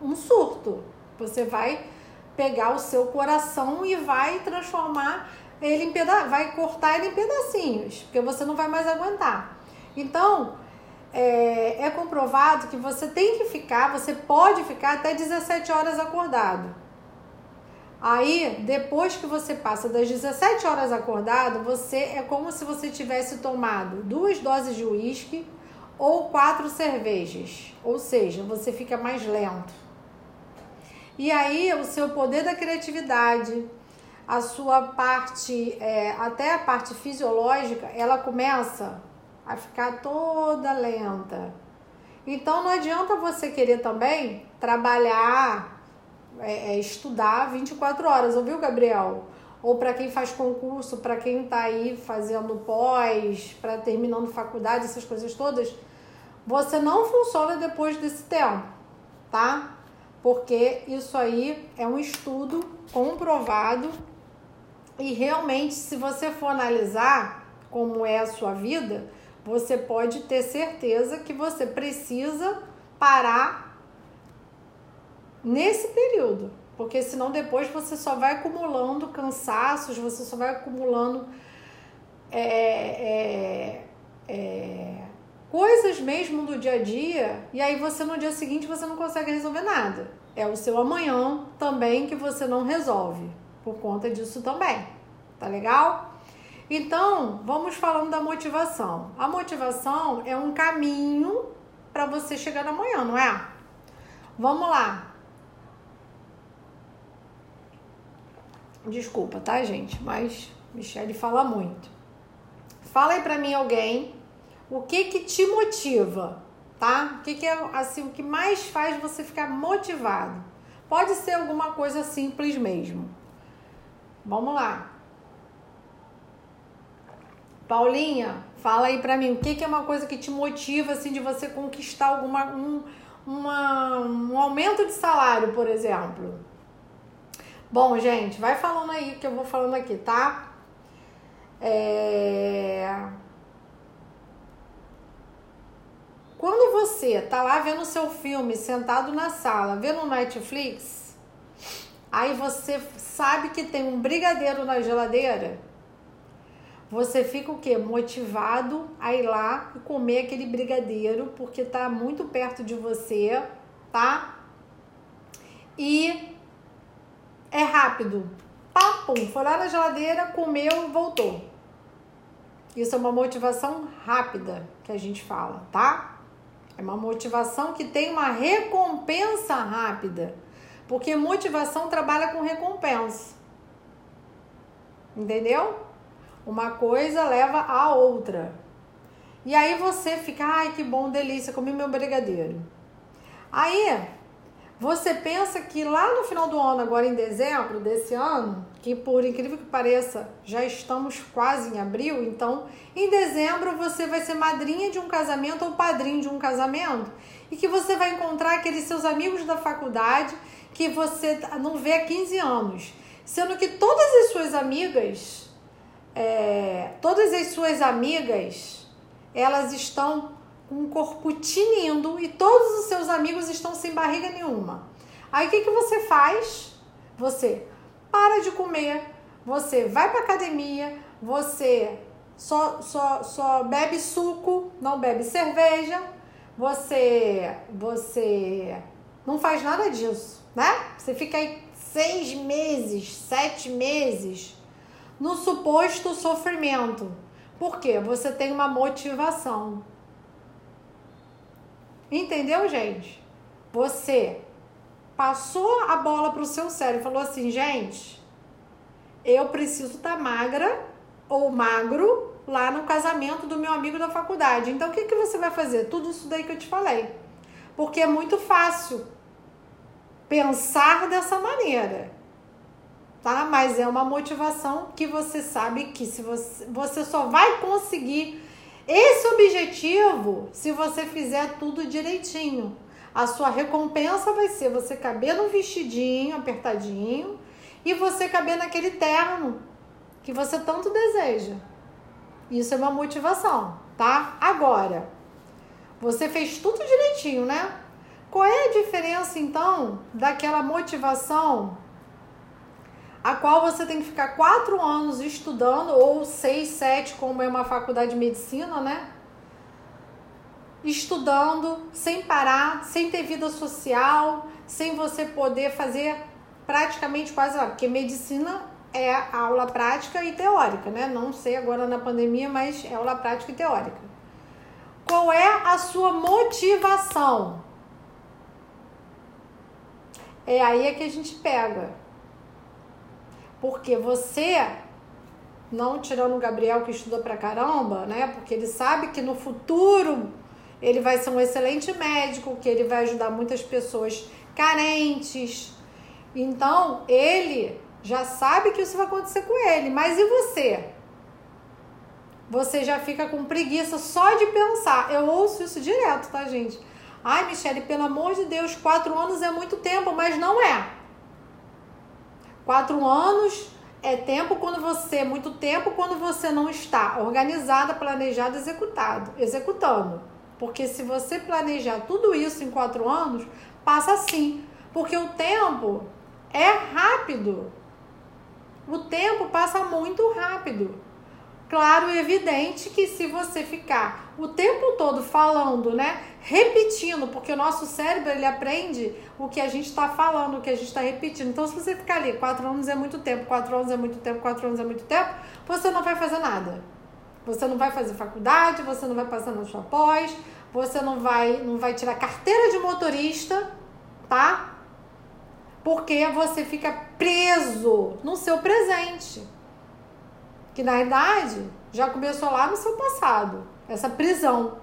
um surto. Você vai pegar o seu coração e vai transformar ele em peda vai cortar ele em pedacinhos, porque você não vai mais aguentar. Então, é, é, comprovado que você tem que ficar, você pode ficar até 17 horas acordado. Aí, depois que você passa das 17 horas acordado, você é como se você tivesse tomado duas doses de uísque ou quatro cervejas. Ou seja, você fica mais lento. E aí, o seu poder da criatividade, a sua parte, é, até a parte fisiológica, ela começa a ficar toda lenta. Então, não adianta você querer também trabalhar é, é estudar 24 horas, ouviu, Gabriel? Ou para quem faz concurso, para quem está aí fazendo pós, para terminando faculdade, essas coisas todas, você não funciona depois desse tempo, tá? Porque isso aí é um estudo comprovado e realmente, se você for analisar como é a sua vida, você pode ter certeza que você precisa parar nesse período, porque senão depois você só vai acumulando cansaços, você só vai acumulando é, é, é, coisas mesmo do dia a dia, e aí você no dia seguinte você não consegue resolver nada. É o seu amanhã também que você não resolve, por conta disso também. Tá legal? Então, vamos falando da motivação. A motivação é um caminho para você chegar na manhã, não é? Vamos lá. Desculpa, tá, gente? Mas Michele fala muito. Fala aí pra mim alguém o que que te motiva, tá? O que que é assim o que mais faz você ficar motivado? Pode ser alguma coisa simples mesmo. Vamos lá. Paulinha, fala aí pra mim, o que, que é uma coisa que te motiva, assim, de você conquistar alguma, um, uma, um aumento de salário, por exemplo? Bom, gente, vai falando aí que eu vou falando aqui, tá? É... Quando você tá lá vendo seu filme, sentado na sala, vendo Netflix, aí você sabe que tem um brigadeiro na geladeira, você fica o quê? Motivado a ir lá e comer aquele brigadeiro, porque tá muito perto de você, tá? E é rápido. Papum, foi lá na geladeira, comeu, voltou. Isso é uma motivação rápida que a gente fala, tá? É uma motivação que tem uma recompensa rápida. Porque motivação trabalha com recompensa. Entendeu? Uma coisa leva a outra. E aí você fica, ai que bom, delícia, comi meu brigadeiro. Aí você pensa que lá no final do ano, agora em dezembro desse ano, que por incrível que pareça, já estamos quase em abril, então em dezembro você vai ser madrinha de um casamento ou padrinho de um casamento e que você vai encontrar aqueles seus amigos da faculdade que você não vê há 15 anos, sendo que todas as suas amigas, é, todas as suas amigas, elas estão com um corpo tinindo e todos os seus amigos estão sem barriga nenhuma. Aí o que, que você faz? Você para de comer, você vai para academia, você só, só, só bebe suco, não bebe cerveja, você, você não faz nada disso, né? Você fica aí seis meses, sete meses no suposto sofrimento. Por quê? Você tem uma motivação. Entendeu, gente? Você passou a bola pro seu cérebro e falou assim, gente, eu preciso estar tá magra ou magro lá no casamento do meu amigo da faculdade. Então, o que, que você vai fazer? Tudo isso daí que eu te falei. Porque é muito fácil pensar dessa maneira, tá? Mas é uma motivação que você sabe que se você, você só vai conseguir esse objetivo, se você fizer tudo direitinho, a sua recompensa vai ser você caber no vestidinho apertadinho e você caber naquele terno que você tanto deseja. Isso é uma motivação, tá? Agora, você fez tudo direitinho, né? Qual é a diferença então daquela motivação a qual você tem que ficar quatro anos estudando, ou seis, sete, como é uma faculdade de medicina, né? Estudando, sem parar, sem ter vida social, sem você poder fazer praticamente quase lá, porque medicina é aula prática e teórica, né? Não sei agora na pandemia, mas é aula prática e teórica. Qual é a sua motivação? É aí é que a gente pega. Porque você, não tirando o Gabriel que estuda pra caramba, né? Porque ele sabe que no futuro ele vai ser um excelente médico, que ele vai ajudar muitas pessoas carentes. Então, ele já sabe que isso vai acontecer com ele. Mas e você? Você já fica com preguiça só de pensar. Eu ouço isso direto, tá, gente? Ai, Michele, pelo amor de Deus, quatro anos é muito tempo, mas não é. Quatro anos é tempo quando você, muito tempo quando você não está organizada, planejada, executado, executando. Porque se você planejar tudo isso em quatro anos, passa assim. Porque o tempo é rápido. O tempo passa muito rápido. Claro e evidente que se você ficar o tempo todo falando, né, repetindo, porque o nosso cérebro ele aprende o que a gente está falando, o que a gente está repetindo. Então, se você ficar ali, quatro anos é muito tempo, quatro anos é muito tempo, quatro anos é muito tempo, você não vai fazer nada. Você não vai fazer faculdade, você não vai passar na sua pós, você não vai, não vai tirar carteira de motorista, tá? Porque você fica preso no seu presente. Que na verdade já começou lá no seu passado, essa prisão.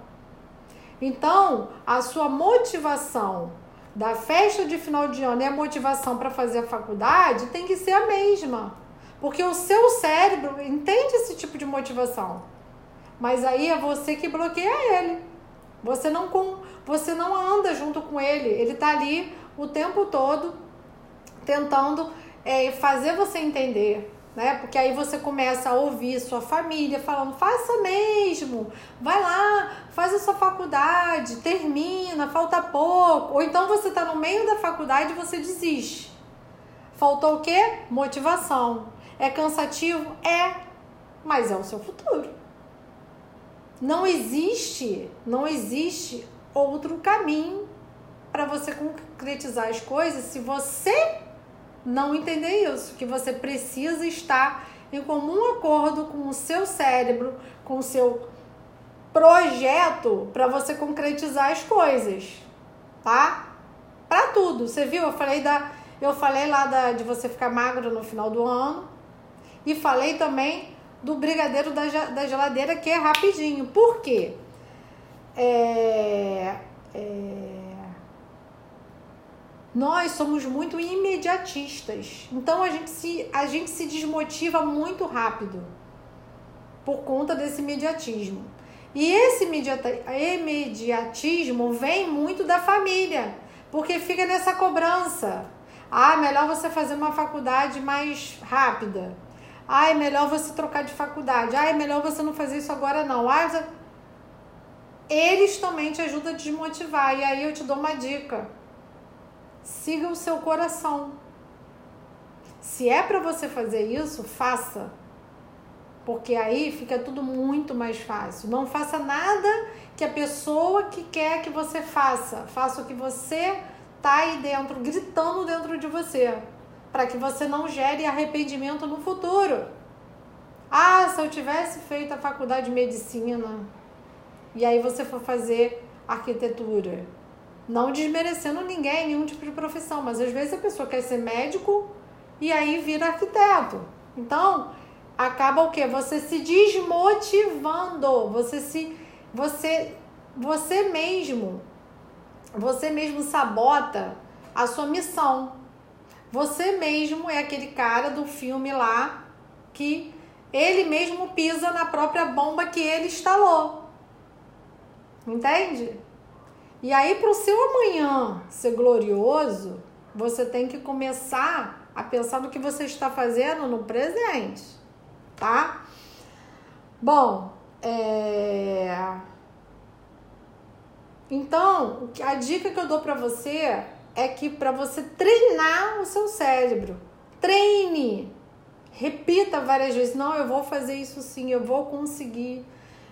Então, a sua motivação da festa de final de ano e a motivação para fazer a faculdade tem que ser a mesma. Porque o seu cérebro entende esse tipo de motivação. Mas aí é você que bloqueia ele. Você não com, você não anda junto com ele. Ele está ali o tempo todo tentando é, fazer você entender, né? Porque aí você começa a ouvir sua família falando: faça mesmo, vai lá, faz a sua faculdade, termina, falta pouco. Ou então você está no meio da faculdade e você desiste. Faltou o quê? Motivação. É cansativo? É, mas é o seu futuro. Não existe, não existe outro caminho para você concretizar as coisas se você não entender isso, que você precisa estar em comum acordo com o seu cérebro, com o seu projeto para você concretizar as coisas, tá? Para tudo. Você viu? Eu falei da eu falei lá da, de você ficar magro no final do ano e falei também do brigadeiro da, da geladeira que é rapidinho. Por quê? É, é, nós somos muito imediatistas. Então a gente se, a gente se desmotiva muito rápido por conta desse imediatismo. E esse imediatismo vem muito da família, porque fica nessa cobrança. Ah, melhor você fazer uma faculdade mais rápida. Ah, é melhor você trocar de faculdade. Ah, é melhor você não fazer isso agora não. Ah, eles também te ajudam a desmotivar. E aí eu te dou uma dica siga o seu coração. Se é para você fazer isso, faça. Porque aí fica tudo muito mais fácil. Não faça nada que a pessoa que quer que você faça. Faça o que você tá aí dentro, gritando dentro de você, para que você não gere arrependimento no futuro. Ah, se eu tivesse feito a faculdade de medicina e aí você for fazer arquitetura, não desmerecendo ninguém, nenhum tipo de profissão, mas às vezes a pessoa quer ser médico e aí vira arquiteto. Então, acaba o quê? Você se desmotivando, você se você você mesmo você mesmo sabota a sua missão. Você mesmo é aquele cara do filme lá que ele mesmo pisa na própria bomba que ele instalou. Entende? E aí, para o seu amanhã ser glorioso, você tem que começar a pensar no que você está fazendo no presente, tá? Bom, é... então a dica que eu dou para você é que para você treinar o seu cérebro, treine, repita várias vezes: não, eu vou fazer isso sim, eu vou conseguir,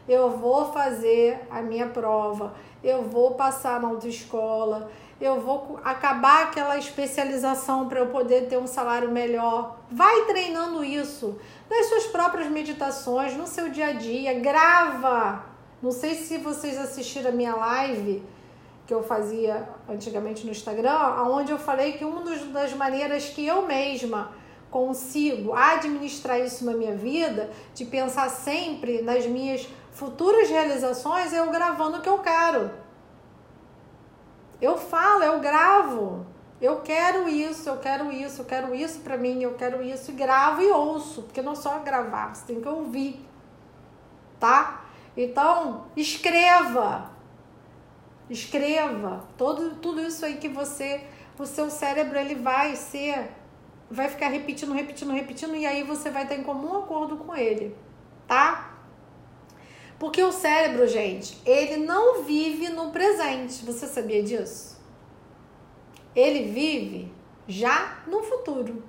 eu vou fazer a minha prova eu vou passar na autoescola, eu vou acabar aquela especialização para eu poder ter um salário melhor. Vai treinando isso nas suas próprias meditações, no seu dia a dia, grava. Não sei se vocês assistiram a minha live que eu fazia antigamente no Instagram, onde eu falei que uma das maneiras que eu mesma consigo administrar isso na minha vida, de pensar sempre nas minhas futuras realizações, é eu gravando o que eu quero. Eu falo, eu gravo. Eu quero isso, eu quero isso, eu quero isso para mim, eu quero isso, e gravo e ouço, porque não só gravar, você tem que ouvir. Tá? Então, escreva. Escreva. Todo, tudo isso aí que você, o seu cérebro ele vai ser vai ficar repetindo, repetindo, repetindo e aí você vai ter em comum acordo com ele, tá? Porque o cérebro, gente, ele não vive no presente. Você sabia disso? Ele vive já no futuro.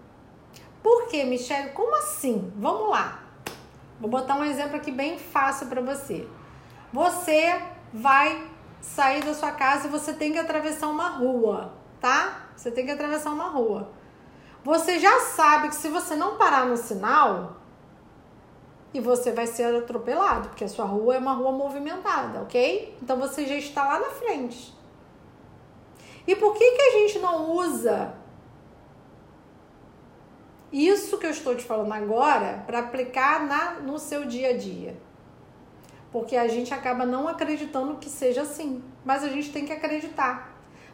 Por quê, Michelle? Como assim? Vamos lá. Vou botar um exemplo aqui bem fácil para você. Você vai sair da sua casa e você tem que atravessar uma rua, tá? Você tem que atravessar uma rua. Você já sabe que se você não parar no sinal, e você vai ser atropelado, porque a sua rua é uma rua movimentada, ok? Então você já está lá na frente. E por que, que a gente não usa isso que eu estou te falando agora para aplicar na, no seu dia a dia? Porque a gente acaba não acreditando que seja assim, mas a gente tem que acreditar.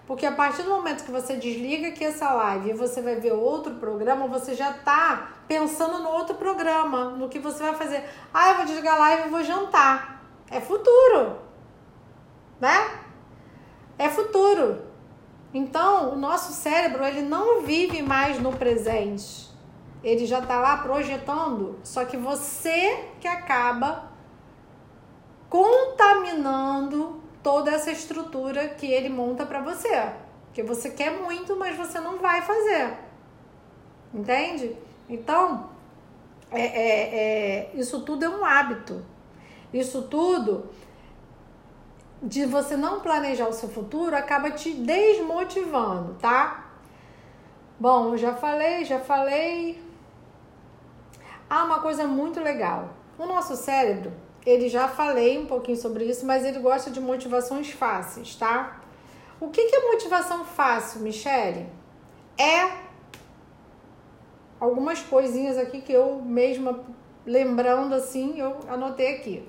Porque a partir do momento que você desliga aqui essa live e você vai ver outro programa, você já tá pensando no outro programa, no que você vai fazer. Ah, eu vou desligar a live e vou jantar. É futuro. Né? É futuro. Então, o nosso cérebro, ele não vive mais no presente. Ele já tá lá projetando, só que você que acaba contaminando toda essa estrutura que ele monta para você. Que você quer muito, mas você não vai fazer. Entende? Então, é, é, é, isso tudo é um hábito. Isso tudo de você não planejar o seu futuro acaba te desmotivando, tá? Bom, já falei, já falei. Ah, uma coisa muito legal. O nosso cérebro, ele já falei um pouquinho sobre isso, mas ele gosta de motivações fáceis, tá? O que, que é motivação fácil, Michele? É algumas coisinhas aqui que eu mesma lembrando assim, eu anotei aqui.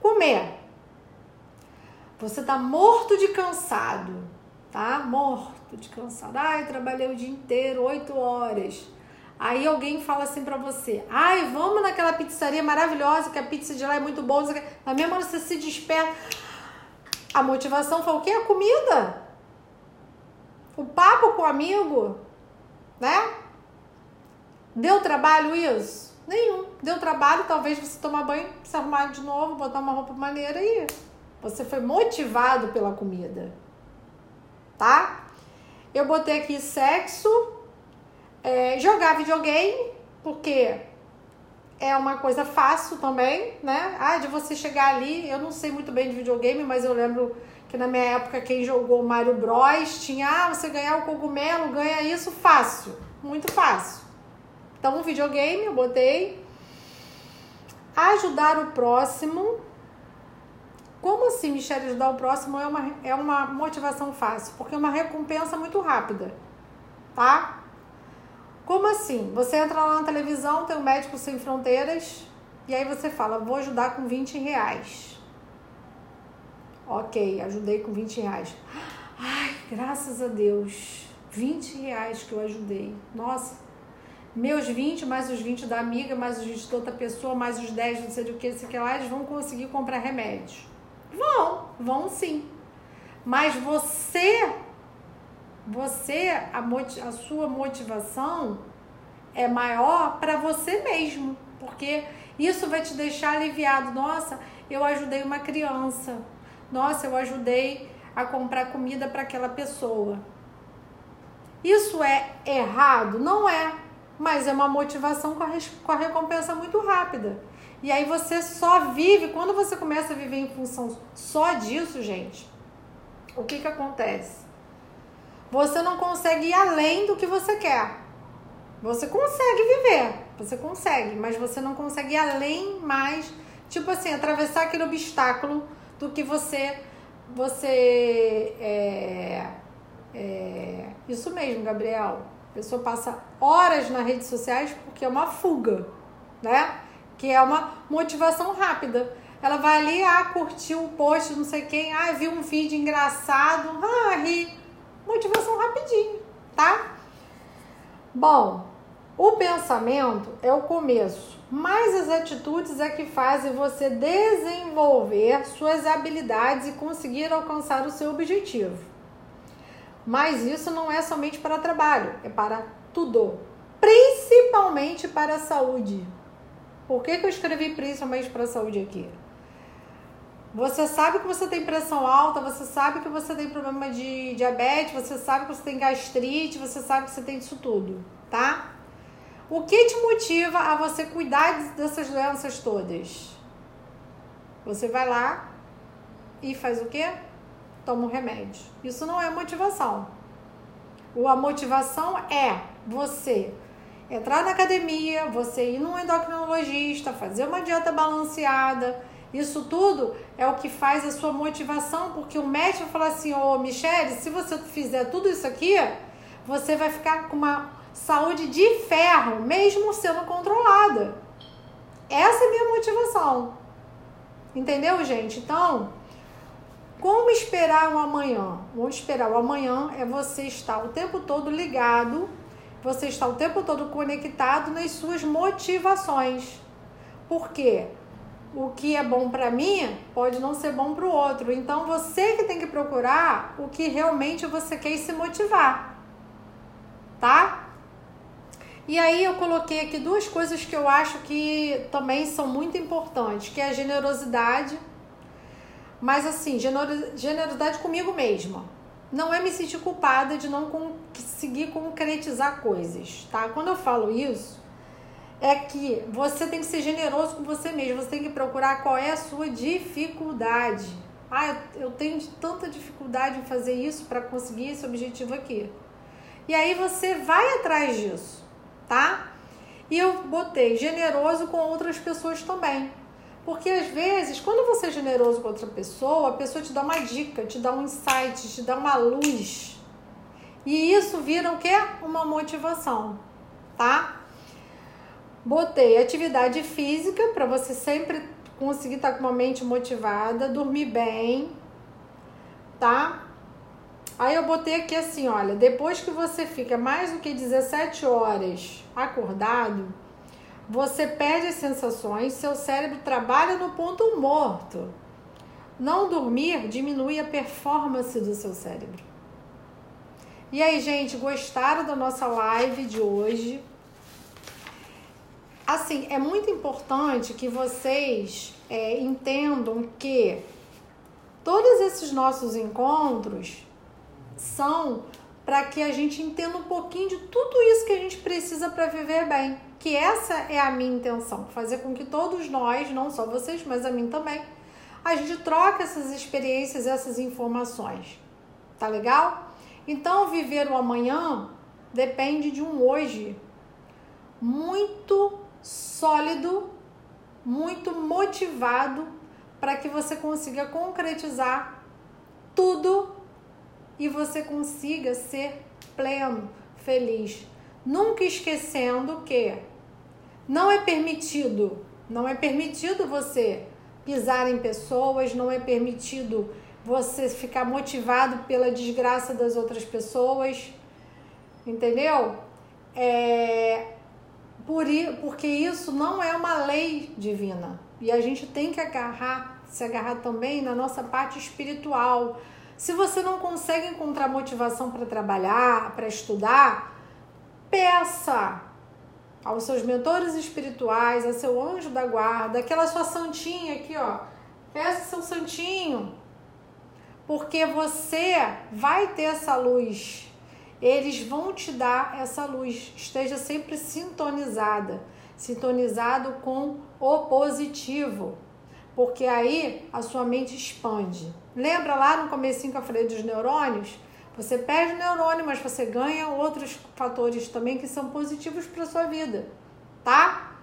Comer. Você tá morto de cansado, tá? Morto de cansado. Ai, trabalhei o dia inteiro, oito horas. Aí alguém fala assim pra você: ai, vamos naquela pizzaria maravilhosa, que a pizza de lá é muito boa. Na mesma hora você se desperta. A motivação foi o quê? A comida. O papo com o amigo, né? Deu trabalho isso? Nenhum. Deu trabalho, talvez você tomar banho, se arrumar de novo, botar uma roupa maneira e você foi motivado pela comida. Tá? Eu botei aqui sexo, é, jogar videogame, porque é uma coisa fácil também, né? Ah, de você chegar ali, eu não sei muito bem de videogame, mas eu lembro que na minha época quem jogou Mario Bros tinha, ah, você ganhar o cogumelo, ganha isso fácil, muito fácil. Então, um videogame eu botei. Ajudar o próximo. Como assim, Michelle, ajudar o próximo é uma, é uma motivação fácil? Porque é uma recompensa muito rápida, tá? Como assim? Você entra lá na televisão, tem um Médico Sem Fronteiras, e aí você fala, vou ajudar com 20 reais. Ok, ajudei com 20 reais. Ai, graças a Deus, 20 reais que eu ajudei. Nossa, meus 20, mais os 20 da amiga, mais os 20 de outra pessoa, mais os 10, não sei do que, sei que lá, eles vão conseguir comprar remédio. Vão, vão sim. Mas você você, a, a sua motivação é maior para você mesmo, porque isso vai te deixar aliviado. Nossa, eu ajudei uma criança. Nossa, eu ajudei a comprar comida para aquela pessoa. Isso é errado? Não é, mas é uma motivação com a, com a recompensa muito rápida. E aí você só vive, quando você começa a viver em função só disso, gente, o que que acontece? Você não consegue ir além do que você quer. Você consegue viver, você consegue, mas você não consegue ir além mais, tipo assim, atravessar aquele obstáculo do que você você é, é, isso mesmo, Gabriel. A pessoa passa horas nas redes sociais porque é uma fuga, né? Que é uma motivação rápida. Ela vai ali, ah, curtiu o post, não sei quem, ah, viu um vídeo engraçado, ah, ri. Motivação rapidinho, tá? Bom, o pensamento é o começo, mas as atitudes é que fazem você desenvolver suas habilidades e conseguir alcançar o seu objetivo. Mas isso não é somente para trabalho, é para tudo, principalmente para a saúde. Por que, que eu escrevi principalmente para a saúde aqui? Você sabe que você tem pressão alta, você sabe que você tem problema de diabetes, você sabe que você tem gastrite, você sabe que você tem isso tudo, tá? O que te motiva a você cuidar dessas doenças todas? Você vai lá e faz o quê? Toma um remédio. Isso não é motivação. A motivação é você entrar na academia, você ir num endocrinologista, fazer uma dieta balanceada, isso tudo é o que faz a sua motivação, porque o médico fala assim: Ô oh, Michele, se você fizer tudo isso aqui, você vai ficar com uma saúde de ferro, mesmo sendo controlada. Essa é a minha motivação. Entendeu, gente? Então, como esperar o amanhã? Vamos esperar o amanhã é você estar o tempo todo ligado, você estar o tempo todo conectado nas suas motivações. Por quê? O que é bom para mim pode não ser bom para o outro. Então você que tem que procurar o que realmente você quer se motivar, tá? E aí eu coloquei aqui duas coisas que eu acho que também são muito importantes, que é a generosidade, mas assim, generosidade comigo mesma. Não é me sentir culpada de não conseguir concretizar coisas, tá? Quando eu falo isso, é que você tem que ser generoso com você mesmo, você tem que procurar qual é a sua dificuldade. Ah, eu tenho tanta dificuldade em fazer isso para conseguir esse objetivo aqui. E aí você vai atrás disso, tá? E eu botei generoso com outras pessoas também. Porque às vezes, quando você é generoso com outra pessoa, a pessoa te dá uma dica, te dá um insight, te dá uma luz. E isso vira o quê? Uma motivação, tá? Botei atividade física para você sempre conseguir estar tá com uma mente motivada, dormir bem, tá? Aí eu botei aqui assim, olha, depois que você fica mais do que 17 horas acordado, você perde as sensações, seu cérebro trabalha no ponto morto. Não dormir diminui a performance do seu cérebro. E aí, gente, gostaram da nossa live de hoje? Assim, é muito importante que vocês é, entendam que todos esses nossos encontros são para que a gente entenda um pouquinho de tudo isso que a gente precisa para viver bem. Que essa é a minha intenção, fazer com que todos nós, não só vocês, mas a mim também, a gente troque essas experiências, essas informações. Tá legal? Então, viver o amanhã depende de um hoje muito sólido, muito motivado para que você consiga concretizar tudo e você consiga ser pleno, feliz. Nunca esquecendo que não é permitido, não é permitido você pisar em pessoas, não é permitido você ficar motivado pela desgraça das outras pessoas, entendeu? É, por, porque isso não é uma lei divina. E a gente tem que agarrar, se agarrar também na nossa parte espiritual. Se você não consegue encontrar motivação para trabalhar, para estudar, peça aos seus mentores espirituais, a seu anjo da guarda, aquela sua santinha aqui, ó. Peça seu santinho. Porque você vai ter essa luz eles vão te dar essa luz. Esteja sempre sintonizada, sintonizado com o positivo, porque aí a sua mente expande. Lembra lá no comecinho que eu falei dos neurônios? Você perde neurônio, mas você ganha outros fatores também que são positivos para sua vida, tá?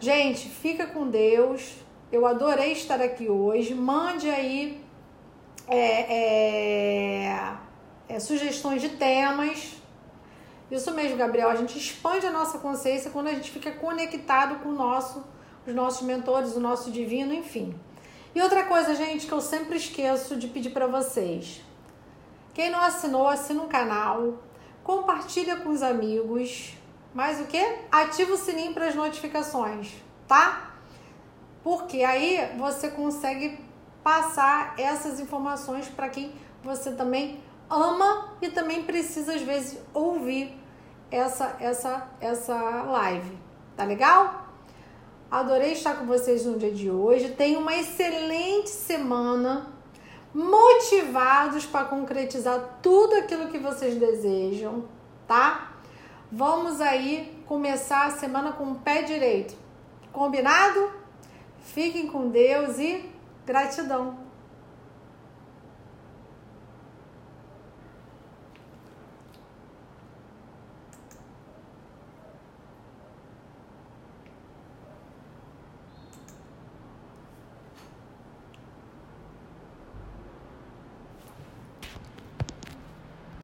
Gente, fica com Deus. Eu adorei estar aqui hoje. Mande aí é, é, é, sugestões de temas. Isso mesmo, Gabriel. A gente expande a nossa consciência quando a gente fica conectado com o nosso, os nossos mentores, o nosso divino, enfim. E outra coisa, gente, que eu sempre esqueço de pedir para vocês. Quem não assinou, assina o canal, compartilha com os amigos. Mais o que? Ativa o sininho para as notificações, tá? Porque aí você consegue passar essas informações para quem você também ama e também precisa às vezes ouvir essa essa essa live. Tá legal? Adorei estar com vocês no dia de hoje. Tenha uma excelente semana, motivados para concretizar tudo aquilo que vocês desejam, tá? Vamos aí começar a semana com o pé direito. Combinado? Fiquem com Deus e gratidão.